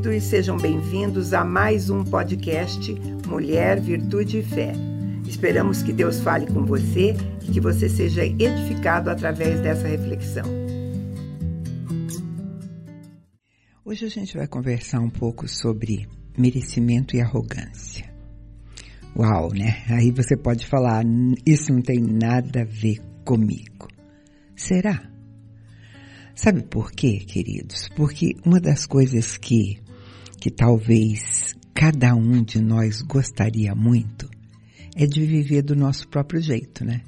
queridos, sejam bem-vindos a mais um podcast Mulher, Virtude e Fé. Esperamos que Deus fale com você e que você seja edificado através dessa reflexão. Hoje a gente vai conversar um pouco sobre merecimento e arrogância. Uau, né? Aí você pode falar, isso não tem nada a ver comigo. Será? Sabe por quê, queridos? Porque uma das coisas que, que talvez cada um de nós gostaria muito é de viver do nosso próprio jeito, né?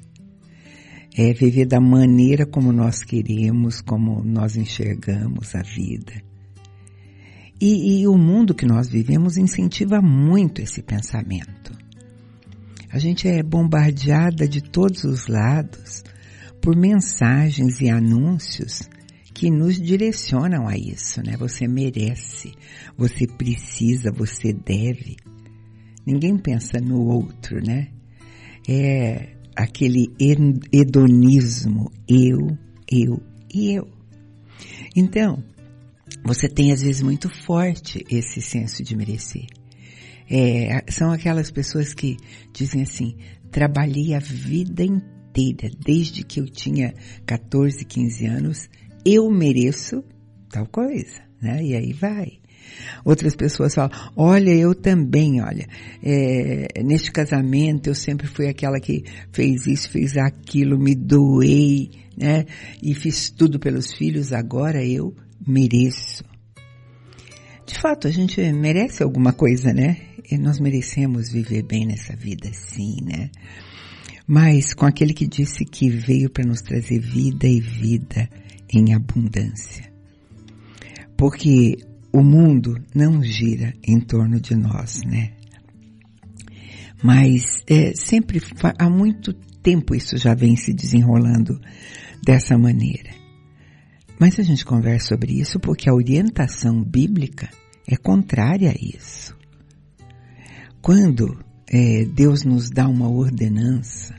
É viver da maneira como nós queremos, como nós enxergamos a vida. E, e o mundo que nós vivemos incentiva muito esse pensamento. A gente é bombardeada de todos os lados por mensagens e anúncios que nos direcionam a isso, né? Você merece, você precisa, você deve. Ninguém pensa no outro, né? É aquele hedonismo, eu, eu e eu. Então, você tem às vezes muito forte esse senso de merecer. É, são aquelas pessoas que dizem assim, trabalhei a vida inteira, desde que eu tinha 14, 15 anos, eu mereço tal coisa, né? E aí vai. Outras pessoas falam, olha, eu também, olha, é, neste casamento eu sempre fui aquela que fez isso, fez aquilo, me doei, né? E fiz tudo pelos filhos, agora eu mereço. De fato, a gente merece alguma coisa, né? E nós merecemos viver bem nessa vida, sim, né? Mas com aquele que disse que veio para nos trazer vida e vida em abundância. Porque o mundo não gira em torno de nós, né? Mas é, sempre, há muito tempo isso já vem se desenrolando dessa maneira. Mas a gente conversa sobre isso porque a orientação bíblica é contrária a isso. Quando é, Deus nos dá uma ordenança,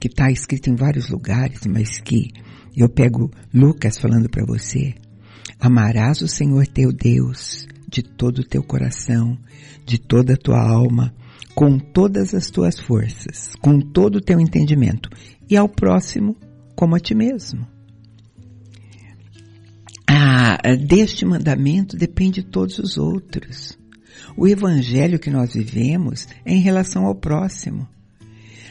que está escrita em vários lugares, mas que eu pego Lucas falando para você, amarás o Senhor teu Deus de todo o teu coração, de toda a tua alma, com todas as tuas forças, com todo o teu entendimento, e ao próximo como a ti mesmo. Ah, deste mandamento depende todos os outros. O evangelho que nós vivemos é em relação ao próximo.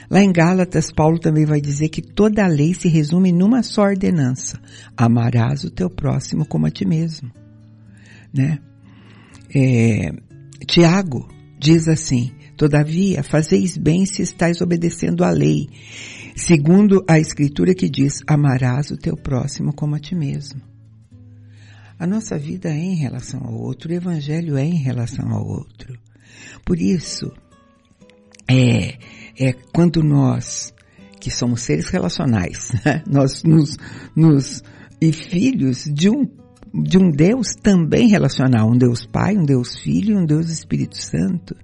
Lá em Gálatas, Paulo também vai dizer que toda a lei se resume numa só ordenança: amarás o teu próximo como a ti mesmo. Né? É, Tiago diz assim: Todavia, fazeis bem se estáis obedecendo à lei, segundo a escritura que diz: amarás o teu próximo como a ti mesmo. A nossa vida é em relação ao outro, o evangelho é em relação ao outro. Por isso, é, é quando nós, que somos seres relacionais, né? nós nos, nos, e filhos de um, de um Deus também relacional, um Deus Pai, um Deus Filho e um Deus Espírito Santo.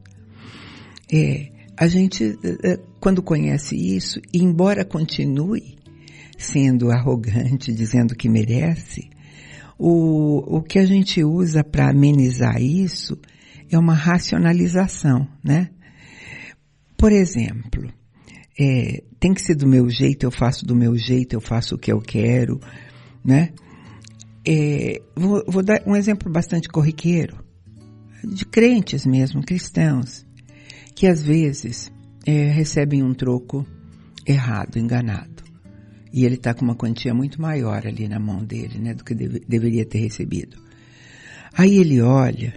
É, a gente, é, quando conhece isso, embora continue sendo arrogante, dizendo que merece, o, o que a gente usa para amenizar isso é uma racionalização, né? Por exemplo, é, tem que ser do meu jeito, eu faço do meu jeito, eu faço o que eu quero, né? É, vou, vou dar um exemplo bastante corriqueiro, de crentes mesmo, cristãos, que às vezes é, recebem um troco errado, enganado e ele está com uma quantia muito maior ali na mão dele, né, do que deve, deveria ter recebido. Aí ele olha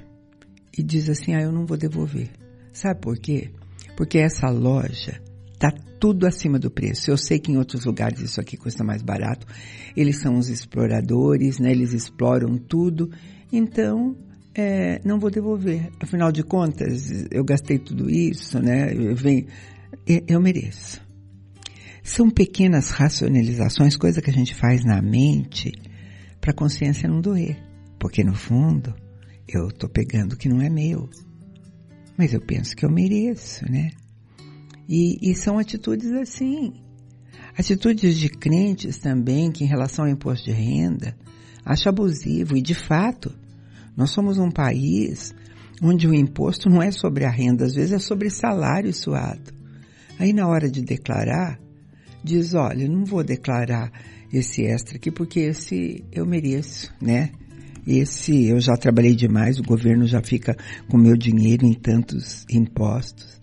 e diz assim: "Ah, eu não vou devolver". Sabe por quê? Porque essa loja tá tudo acima do preço. Eu sei que em outros lugares isso aqui custa mais barato. Eles são os exploradores, né? Eles exploram tudo. Então, é, não vou devolver. Afinal de contas, eu gastei tudo isso, né? Eu, venho, eu mereço. São pequenas racionalizações, coisa que a gente faz na mente para a consciência não doer. Porque no fundo, eu estou pegando o que não é meu. Mas eu penso que eu mereço, né? E, e são atitudes assim, Atitudes de crentes também que em relação ao imposto de renda acha abusivo e de fato nós somos um país onde o imposto não é sobre a renda, às vezes é sobre salário suado. Aí na hora de declarar, diz, olha, não vou declarar esse extra aqui porque esse eu mereço, né? Esse eu já trabalhei demais, o governo já fica com meu dinheiro em tantos impostos.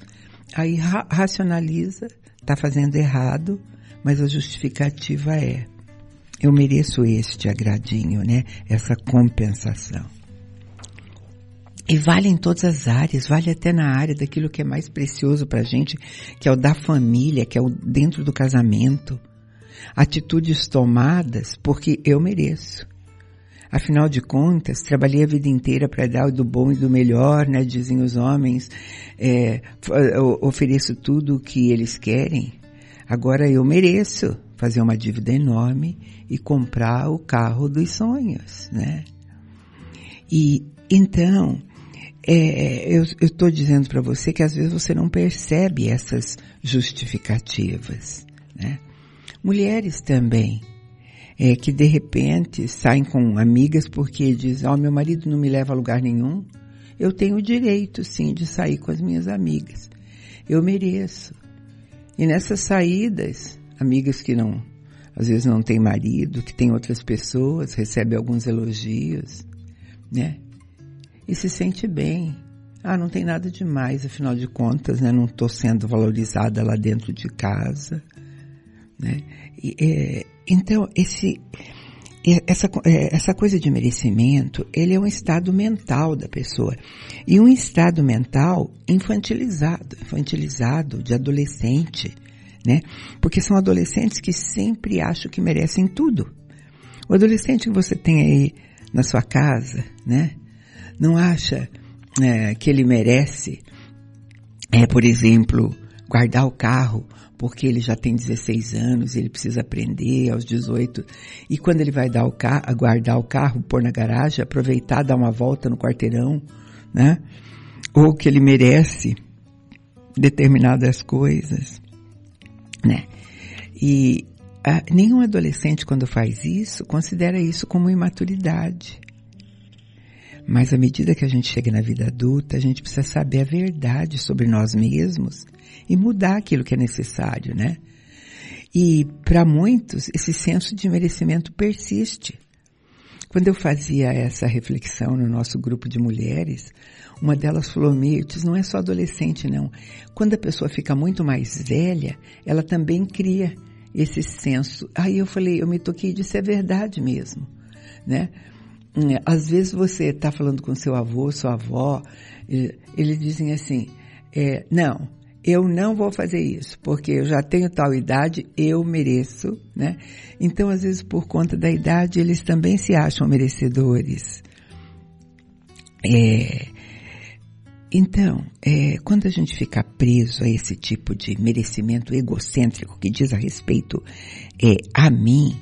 Aí ra racionaliza, está fazendo errado, mas a justificativa é eu mereço este agradinho, né? Essa compensação. E vale em todas as áreas, vale até na área daquilo que é mais precioso para a gente, que é o da família, que é o dentro do casamento. Atitudes tomadas porque eu mereço. Afinal de contas, trabalhei a vida inteira para dar o do bom e do melhor, né? Dizem os homens. É, ofereço tudo o que eles querem. Agora eu mereço fazer uma dívida enorme e comprar o carro dos sonhos, né? E então, é, eu estou dizendo para você que às vezes você não percebe essas justificativas, né? Mulheres também é, que de repente saem com amigas porque dizem, ó, oh, meu marido não me leva a lugar nenhum, eu tenho o direito sim de sair com as minhas amigas. Eu mereço. E nessas saídas, amigas que não, às vezes não têm marido, que têm outras pessoas, recebe alguns elogios, né? E se sente bem. Ah, não tem nada demais, afinal de contas, né? Não estou sendo valorizada lá dentro de casa, né? E, é, então, esse, essa, é, essa coisa de merecimento, ele é um estado mental da pessoa. E um estado mental infantilizado, infantilizado, de adolescente, né? Porque são adolescentes que sempre acham que merecem tudo. O adolescente que você tem aí na sua casa, né? Não acha é, que ele merece, é, por exemplo, guardar o carro porque ele já tem 16 anos, ele precisa aprender aos 18. E quando ele vai dar o carro, guardar o carro, pôr na garagem, aproveitar, dar uma volta no quarteirão, né? Ou que ele merece determinadas coisas, né? E a, nenhum adolescente, quando faz isso, considera isso como imaturidade. Mas à medida que a gente chega na vida adulta, a gente precisa saber a verdade sobre nós mesmos e mudar aquilo que é necessário, né? E para muitos, esse senso de merecimento persiste. Quando eu fazia essa reflexão no nosso grupo de mulheres, uma delas falou, Mirtes, não é só adolescente não. Quando a pessoa fica muito mais velha, ela também cria esse senso. Aí eu falei, eu me toquei disso, é verdade mesmo, né? Às vezes você está falando com seu avô, sua avó, eles dizem assim, é, não, eu não vou fazer isso, porque eu já tenho tal idade, eu mereço, né? Então, às vezes, por conta da idade, eles também se acham merecedores. É, então, é, quando a gente fica preso a esse tipo de merecimento egocêntrico que diz a respeito é, a mim,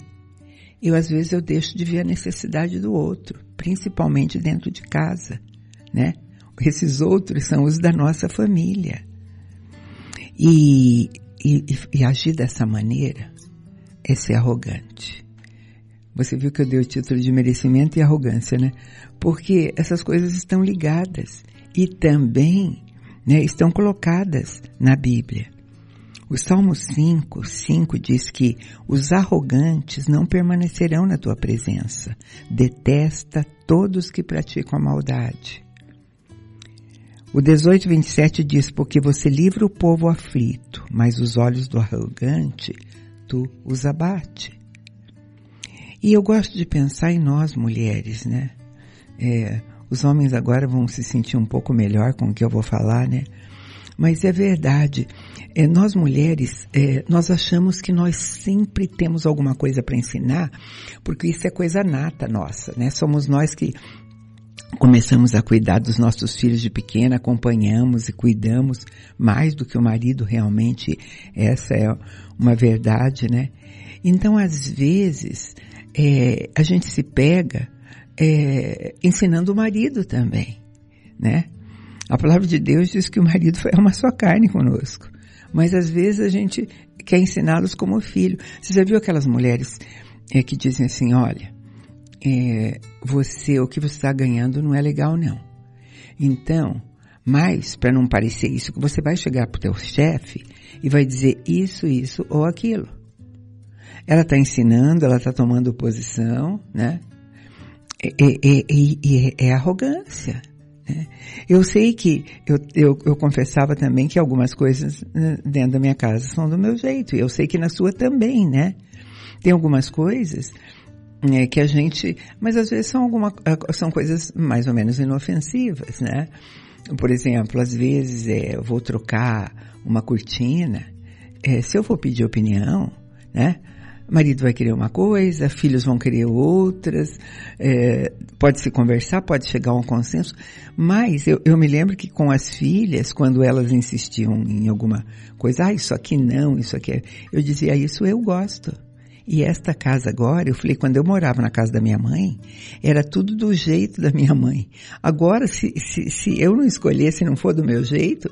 eu às vezes eu deixo de ver a necessidade do outro, principalmente dentro de casa, né? Esses outros são os da nossa família. E, e, e agir dessa maneira é ser arrogante. Você viu que eu dei o título de merecimento e arrogância, né? Porque essas coisas estão ligadas e também né, estão colocadas na Bíblia. O Salmo 5, 5 diz que os arrogantes não permanecerão na tua presença. Detesta todos que praticam a maldade. O 18:27 diz: Porque você livra o povo aflito, mas os olhos do arrogante tu os abate. E eu gosto de pensar em nós mulheres, né? É, os homens agora vão se sentir um pouco melhor com o que eu vou falar, né? Mas é verdade. É, nós mulheres, é, nós achamos que nós sempre temos alguma coisa para ensinar, porque isso é coisa nata nossa, né? Somos nós que começamos a cuidar dos nossos filhos de pequena, acompanhamos e cuidamos mais do que o marido realmente, essa é uma verdade, né? Então, às vezes, é, a gente se pega é, ensinando o marido também, né? A palavra de Deus diz que o marido é uma só carne conosco. Mas às vezes a gente quer ensiná-los como filho. Você já viu aquelas mulheres é, que dizem assim, olha, é, você, o que você está ganhando não é legal não. Então, mas, para não parecer isso, você vai chegar para o teu chefe e vai dizer isso, isso ou aquilo. Ela está ensinando, ela está tomando posição, né? E, é arrogância. Né? Eu sei que, eu, eu, eu, confessava também que algumas coisas né, dentro da minha casa são do meu jeito. E eu sei que na sua também, né? Tem algumas coisas é, que a gente, mas às vezes são alguma, são coisas mais ou menos inofensivas, né? Por exemplo, às vezes é, eu vou trocar uma cortina, é, se eu for pedir opinião, né? Marido vai querer uma coisa, filhos vão querer outras, é, pode se conversar, pode chegar a um consenso, mas eu, eu, me lembro que com as filhas, quando elas insistiam em alguma coisa, ah, isso aqui não, isso aqui é, eu dizia, isso eu gosto. E esta casa agora, eu falei, quando eu morava na casa da minha mãe, era tudo do jeito da minha mãe. Agora, se, se, se eu não escolher, se não for do meu jeito,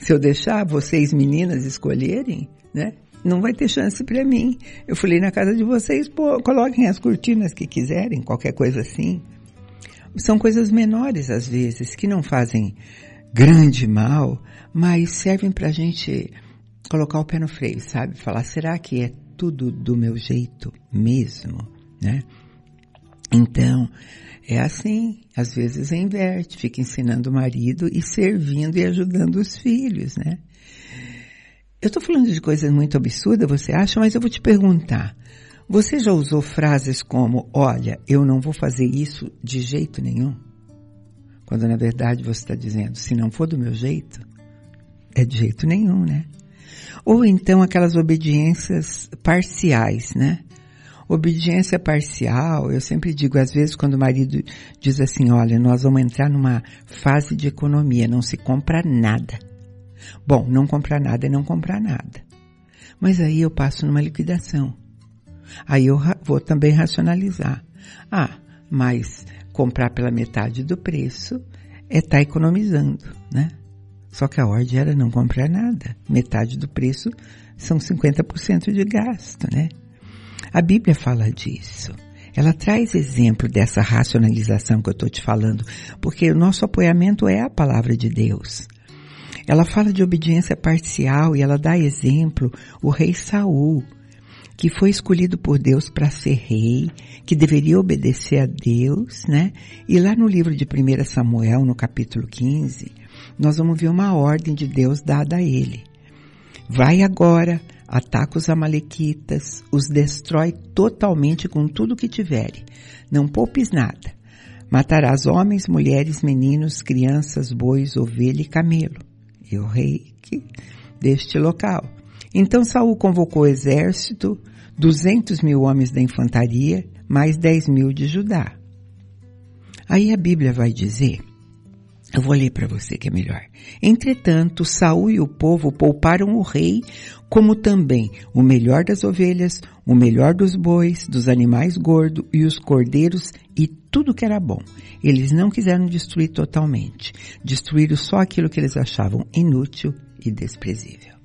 se eu deixar vocês meninas escolherem, né? Não vai ter chance para mim. Eu falei na casa de vocês, pô, coloquem as cortinas que quiserem, qualquer coisa assim. São coisas menores às vezes, que não fazem grande mal, mas servem para a gente colocar o pé no freio, sabe? Falar, será que é tudo do meu jeito mesmo, né? Então, é assim, às vezes inverte, fica ensinando o marido e servindo e ajudando os filhos, né? Eu estou falando de coisas muito absurdas, você acha, mas eu vou te perguntar. Você já usou frases como, olha, eu não vou fazer isso de jeito nenhum? Quando na verdade você está dizendo, se não for do meu jeito, é de jeito nenhum, né? Ou então aquelas obediências parciais, né? Obediência parcial, eu sempre digo, às vezes quando o marido diz assim, olha, nós vamos entrar numa fase de economia, não se compra nada. Bom, não comprar nada é não comprar nada. Mas aí eu passo numa liquidação. Aí eu vou também racionalizar. Ah, mas comprar pela metade do preço é estar tá economizando, né? Só que a ordem era não comprar nada. Metade do preço são 50% de gasto, né? A Bíblia fala disso. Ela traz exemplo dessa racionalização que eu estou te falando, porque o nosso apoiamento é a palavra de Deus. Ela fala de obediência parcial e ela dá exemplo o rei Saul, que foi escolhido por Deus para ser rei, que deveria obedecer a Deus, né? E lá no livro de 1 Samuel, no capítulo 15, nós vamos ver uma ordem de Deus dada a ele. Vai agora, ataca os amalequitas, os destrói totalmente com tudo que tiver. Não poupes nada. Matarás homens, mulheres, meninos, crianças, bois, ovelha e camelo e o rei deste local. Então Saul convocou o exército, duzentos mil homens da infantaria, mais dez mil de Judá. Aí a Bíblia vai dizer, eu vou ler para você que é melhor. Entretanto, Saul e o povo pouparam o rei, como também o melhor das ovelhas, o melhor dos bois, dos animais gordos e os cordeiros e tudo que era bom. Eles não quiseram destruir totalmente. Destruíram só aquilo que eles achavam inútil e desprezível.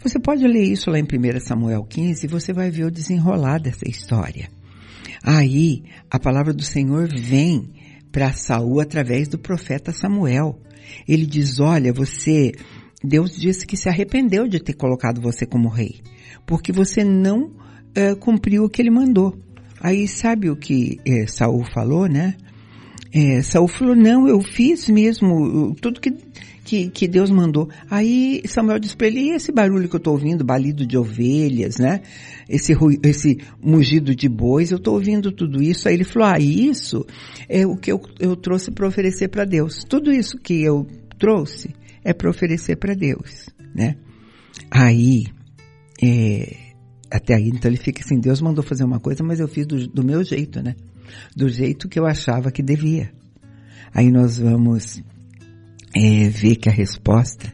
Você pode ler isso lá em 1 Samuel 15 e você vai ver o desenrolar dessa história. Aí, a palavra do Senhor vem para Saul através do profeta Samuel. Ele diz, olha, você, Deus disse que se arrependeu de ter colocado você como rei, porque você não uh, cumpriu o que ele mandou. Aí sabe o que é, Saul falou, né? É, Saul falou, não, eu fiz mesmo tudo que, que, que Deus mandou. Aí Samuel disse para ele, e esse barulho que eu estou ouvindo, balido de ovelhas, né? Esse, esse mugido de bois, eu estou ouvindo tudo isso. Aí ele falou, ah, isso é o que eu, eu trouxe para oferecer para Deus. Tudo isso que eu trouxe é para oferecer para Deus, né? Aí, é, até aí, então ele fica assim, Deus mandou fazer uma coisa, mas eu fiz do, do meu jeito, né? Do jeito que eu achava que devia. Aí nós vamos é, ver que a resposta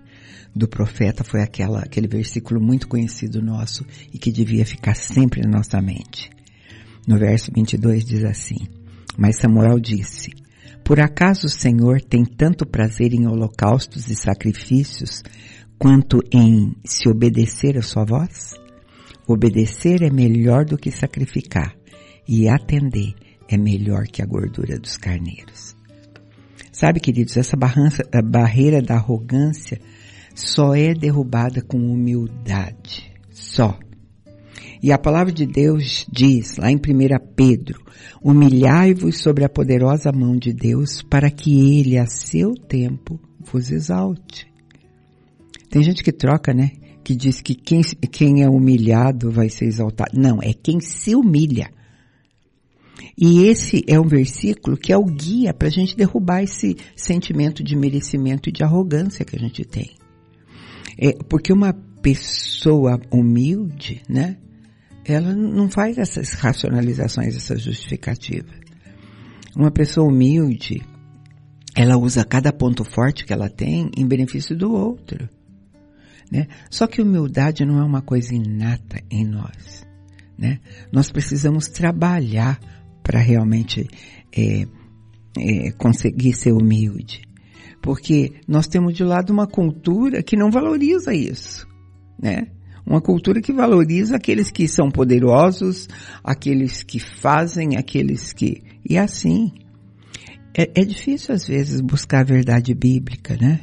do profeta foi aquela, aquele versículo muito conhecido nosso e que devia ficar sempre na nossa mente. No verso 22 diz assim, mas Samuel disse, por acaso o Senhor tem tanto prazer em holocaustos e sacrifícios quanto em se obedecer a sua voz? Obedecer é melhor do que sacrificar, e atender é melhor que a gordura dos carneiros. Sabe, queridos, essa barreira da arrogância só é derrubada com humildade. Só. E a palavra de Deus diz, lá em 1 Pedro, humilhai-vos sobre a poderosa mão de Deus para que ele, a seu tempo, vos exalte. Tem gente que troca, né? Que diz que quem, quem é humilhado vai ser exaltado. Não, é quem se humilha. E esse é um versículo que é o guia para a gente derrubar esse sentimento de merecimento e de arrogância que a gente tem. É, porque uma pessoa humilde, né? Ela não faz essas racionalizações, essas justificativas. Uma pessoa humilde, ela usa cada ponto forte que ela tem em benefício do outro. Né? Só que humildade não é uma coisa inata em nós. Né? Nós precisamos trabalhar para realmente é, é, conseguir ser humilde. Porque nós temos de lado uma cultura que não valoriza isso, né? Uma cultura que valoriza aqueles que são poderosos, aqueles que fazem, aqueles que... E assim. É, é difícil às vezes buscar a verdade bíblica, né?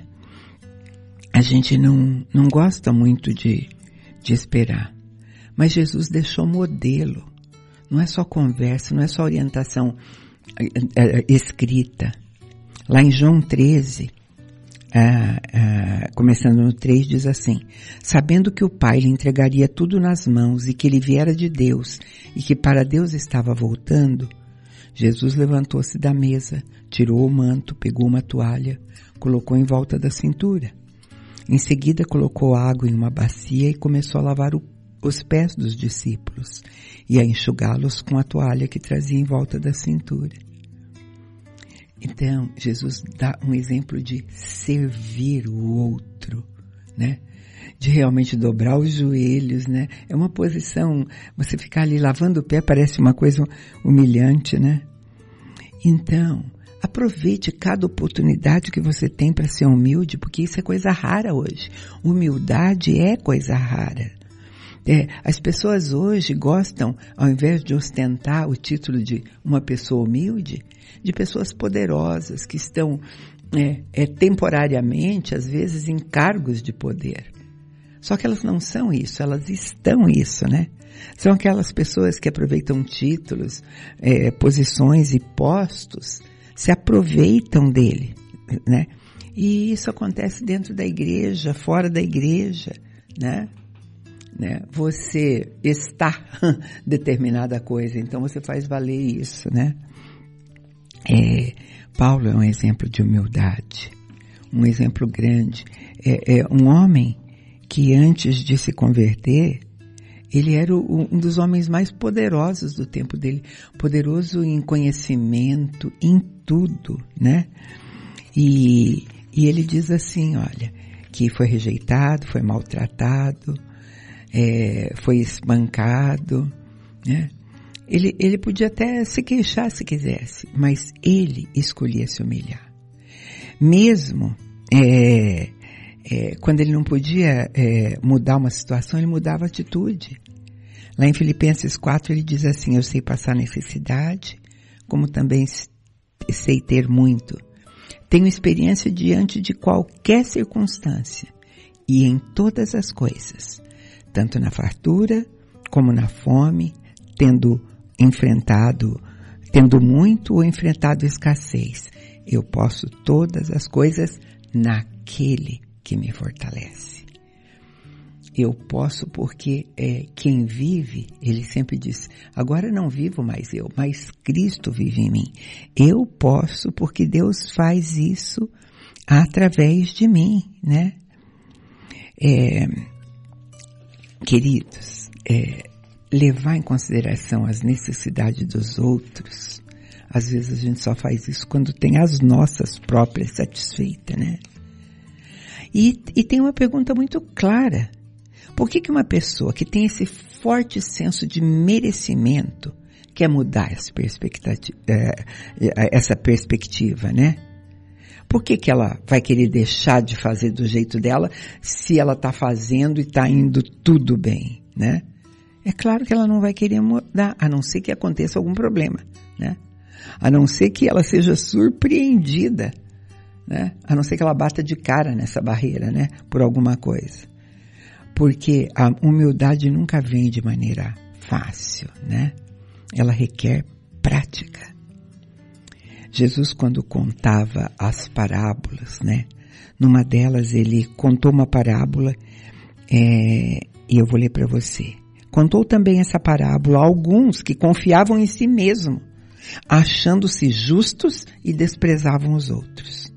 A gente não, não gosta muito de, de esperar. Mas Jesus deixou modelo. Não é só conversa, não é só orientação é, escrita. Lá em João 13, ah, ah, começando no 3, diz assim: Sabendo que o Pai lhe entregaria tudo nas mãos e que ele viera de Deus e que para Deus estava voltando, Jesus levantou-se da mesa, tirou o manto, pegou uma toalha, colocou em volta da cintura. Em seguida colocou água em uma bacia e começou a lavar o os pés dos discípulos e a enxugá-los com a toalha que trazia em volta da cintura. Então, Jesus dá um exemplo de servir o outro, né? De realmente dobrar os joelhos, né? É uma posição, você ficar ali lavando o pé parece uma coisa humilhante, né? Então, aproveite cada oportunidade que você tem para ser humilde, porque isso é coisa rara hoje. Humildade é coisa rara. É, as pessoas hoje gostam, ao invés de ostentar o título de uma pessoa humilde, de pessoas poderosas que estão é, é, temporariamente, às vezes, em cargos de poder. Só que elas não são isso, elas estão isso, né? São aquelas pessoas que aproveitam títulos, é, posições e postos, se aproveitam dele, né? E isso acontece dentro da igreja, fora da igreja, né? né? Você está determinada coisa, então você faz valer isso, né? É, Paulo é um exemplo de humildade, um exemplo grande. É, é um homem que antes de se converter, ele era o, um dos homens mais poderosos do tempo dele, poderoso em conhecimento, em tudo, né? E, e ele diz assim, olha, que foi rejeitado, foi maltratado, é, foi espancado, né? Ele, ele podia até se queixar se quisesse, mas ele escolhia se humilhar. Mesmo é, é, quando ele não podia é, mudar uma situação, ele mudava a atitude. Lá em Filipenses 4 ele diz assim, eu sei passar necessidade, como também sei ter muito. Tenho experiência diante de qualquer circunstância e em todas as coisas tanto na fartura como na fome, tendo enfrentado, tendo muito ou enfrentado escassez. Eu posso todas as coisas naquele que me fortalece. Eu posso porque é, quem vive, ele sempre diz, agora não vivo mais eu, mas Cristo vive em mim. Eu posso porque Deus faz isso através de mim, né? É, Queridos, é, levar em consideração as necessidades dos outros, às vezes a gente só faz isso quando tem as nossas próprias satisfeitas, né? E, e tem uma pergunta muito clara. Por que, que uma pessoa que tem esse forte senso de merecimento quer mudar essa perspectiva, é, essa perspectiva, né? Por que, que ela vai querer deixar de fazer do jeito dela se ela está fazendo e está indo tudo bem, né? É claro que ela não vai querer mudar, a não ser que aconteça algum problema, né? A não ser que ela seja surpreendida, né? A não ser que ela bata de cara nessa barreira, né? Por alguma coisa. Porque a humildade nunca vem de maneira fácil, né? Ela requer prática. Jesus, quando contava as parábolas, né? Numa delas ele contou uma parábola é, e eu vou ler para você. Contou também essa parábola a alguns que confiavam em si mesmo, achando-se justos e desprezavam os outros.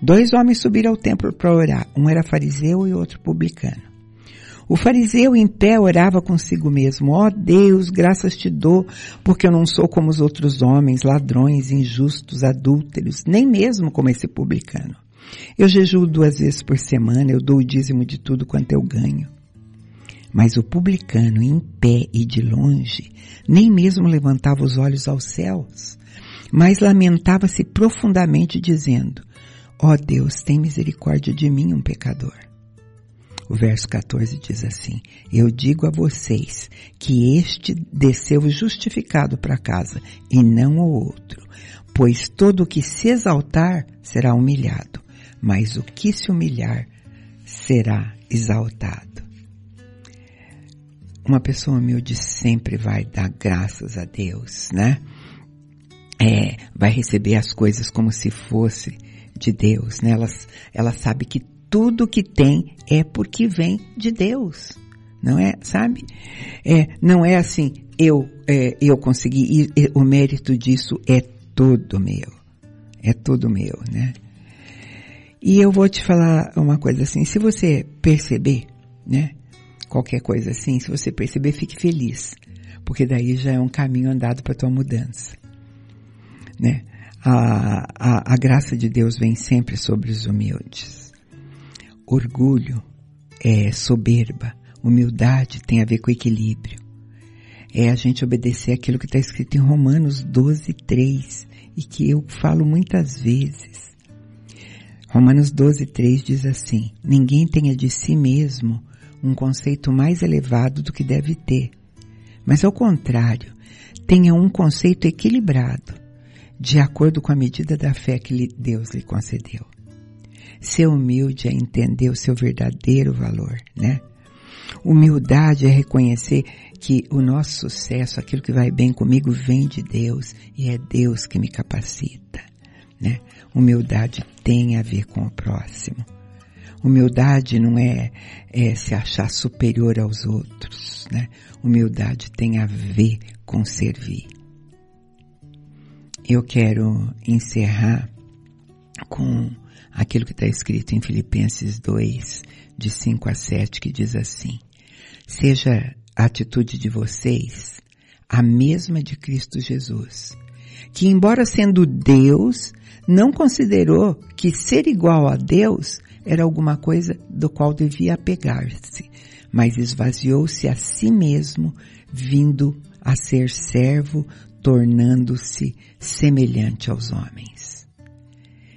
Dois homens subiram ao templo para orar. Um era fariseu e outro publicano. O fariseu em pé orava consigo mesmo: Ó oh Deus, graças te dou, porque eu não sou como os outros homens, ladrões, injustos, adúlteros, nem mesmo como esse publicano. Eu jejuo duas vezes por semana, eu dou o dízimo de tudo quanto eu ganho. Mas o publicano, em pé e de longe, nem mesmo levantava os olhos aos céus, mas lamentava-se profundamente, dizendo: Ó oh Deus, tem misericórdia de mim, um pecador. O verso 14 diz assim: Eu digo a vocês que este desceu justificado para casa e não o outro, pois todo o que se exaltar será humilhado, mas o que se humilhar será exaltado. Uma pessoa humilde sempre vai dar graças a Deus, né? É, vai receber as coisas como se fosse de Deus, né? Ela, ela sabe que tudo que tem é porque vem de Deus. Não é, sabe? É, não é assim, eu, é, eu consegui, e, e, o mérito disso é todo meu. É todo meu, né? E eu vou te falar uma coisa assim, se você perceber, né? Qualquer coisa assim, se você perceber, fique feliz. Porque daí já é um caminho andado para tua mudança. Né? A, a, a graça de Deus vem sempre sobre os humildes. Orgulho é soberba, humildade tem a ver com equilíbrio. É a gente obedecer aquilo que está escrito em Romanos 12, 3 e que eu falo muitas vezes. Romanos 12, 3 diz assim: Ninguém tenha de si mesmo um conceito mais elevado do que deve ter, mas ao contrário, tenha um conceito equilibrado de acordo com a medida da fé que Deus lhe concedeu. Ser humilde é entender o seu verdadeiro valor, né? Humildade é reconhecer que o nosso sucesso, aquilo que vai bem comigo, vem de Deus e é Deus que me capacita, né? Humildade tem a ver com o próximo. Humildade não é, é se achar superior aos outros, né? Humildade tem a ver com servir eu quero encerrar com aquilo que está escrito em Filipenses 2, de 5 a 7, que diz assim: Seja a atitude de vocês a mesma de Cristo Jesus, que, embora sendo Deus, não considerou que ser igual a Deus era alguma coisa do qual devia apegar-se, mas esvaziou-se a si mesmo, vindo a ser servo tornando-se semelhante aos homens.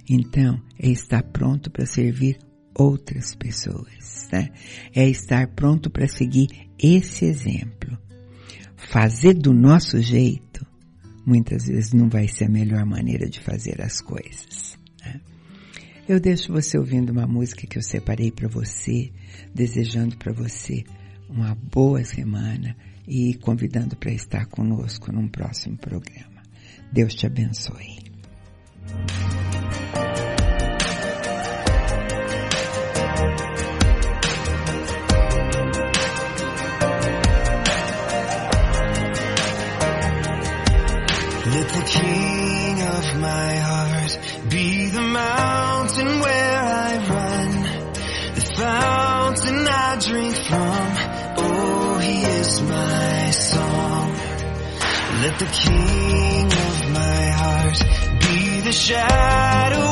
Então, é estar pronto para servir outras pessoas, né? É estar pronto para seguir esse exemplo. Fazer do nosso jeito, muitas vezes não vai ser a melhor maneira de fazer as coisas. Né? Eu deixo você ouvindo uma música que eu separei para você, desejando para você uma boa semana e convidando para estar conosco num próximo programa. Deus te abençoe. Let the king of my heart be the mountain where I run, the fountain I drink from. He is song. Let the King of my heart be the shadow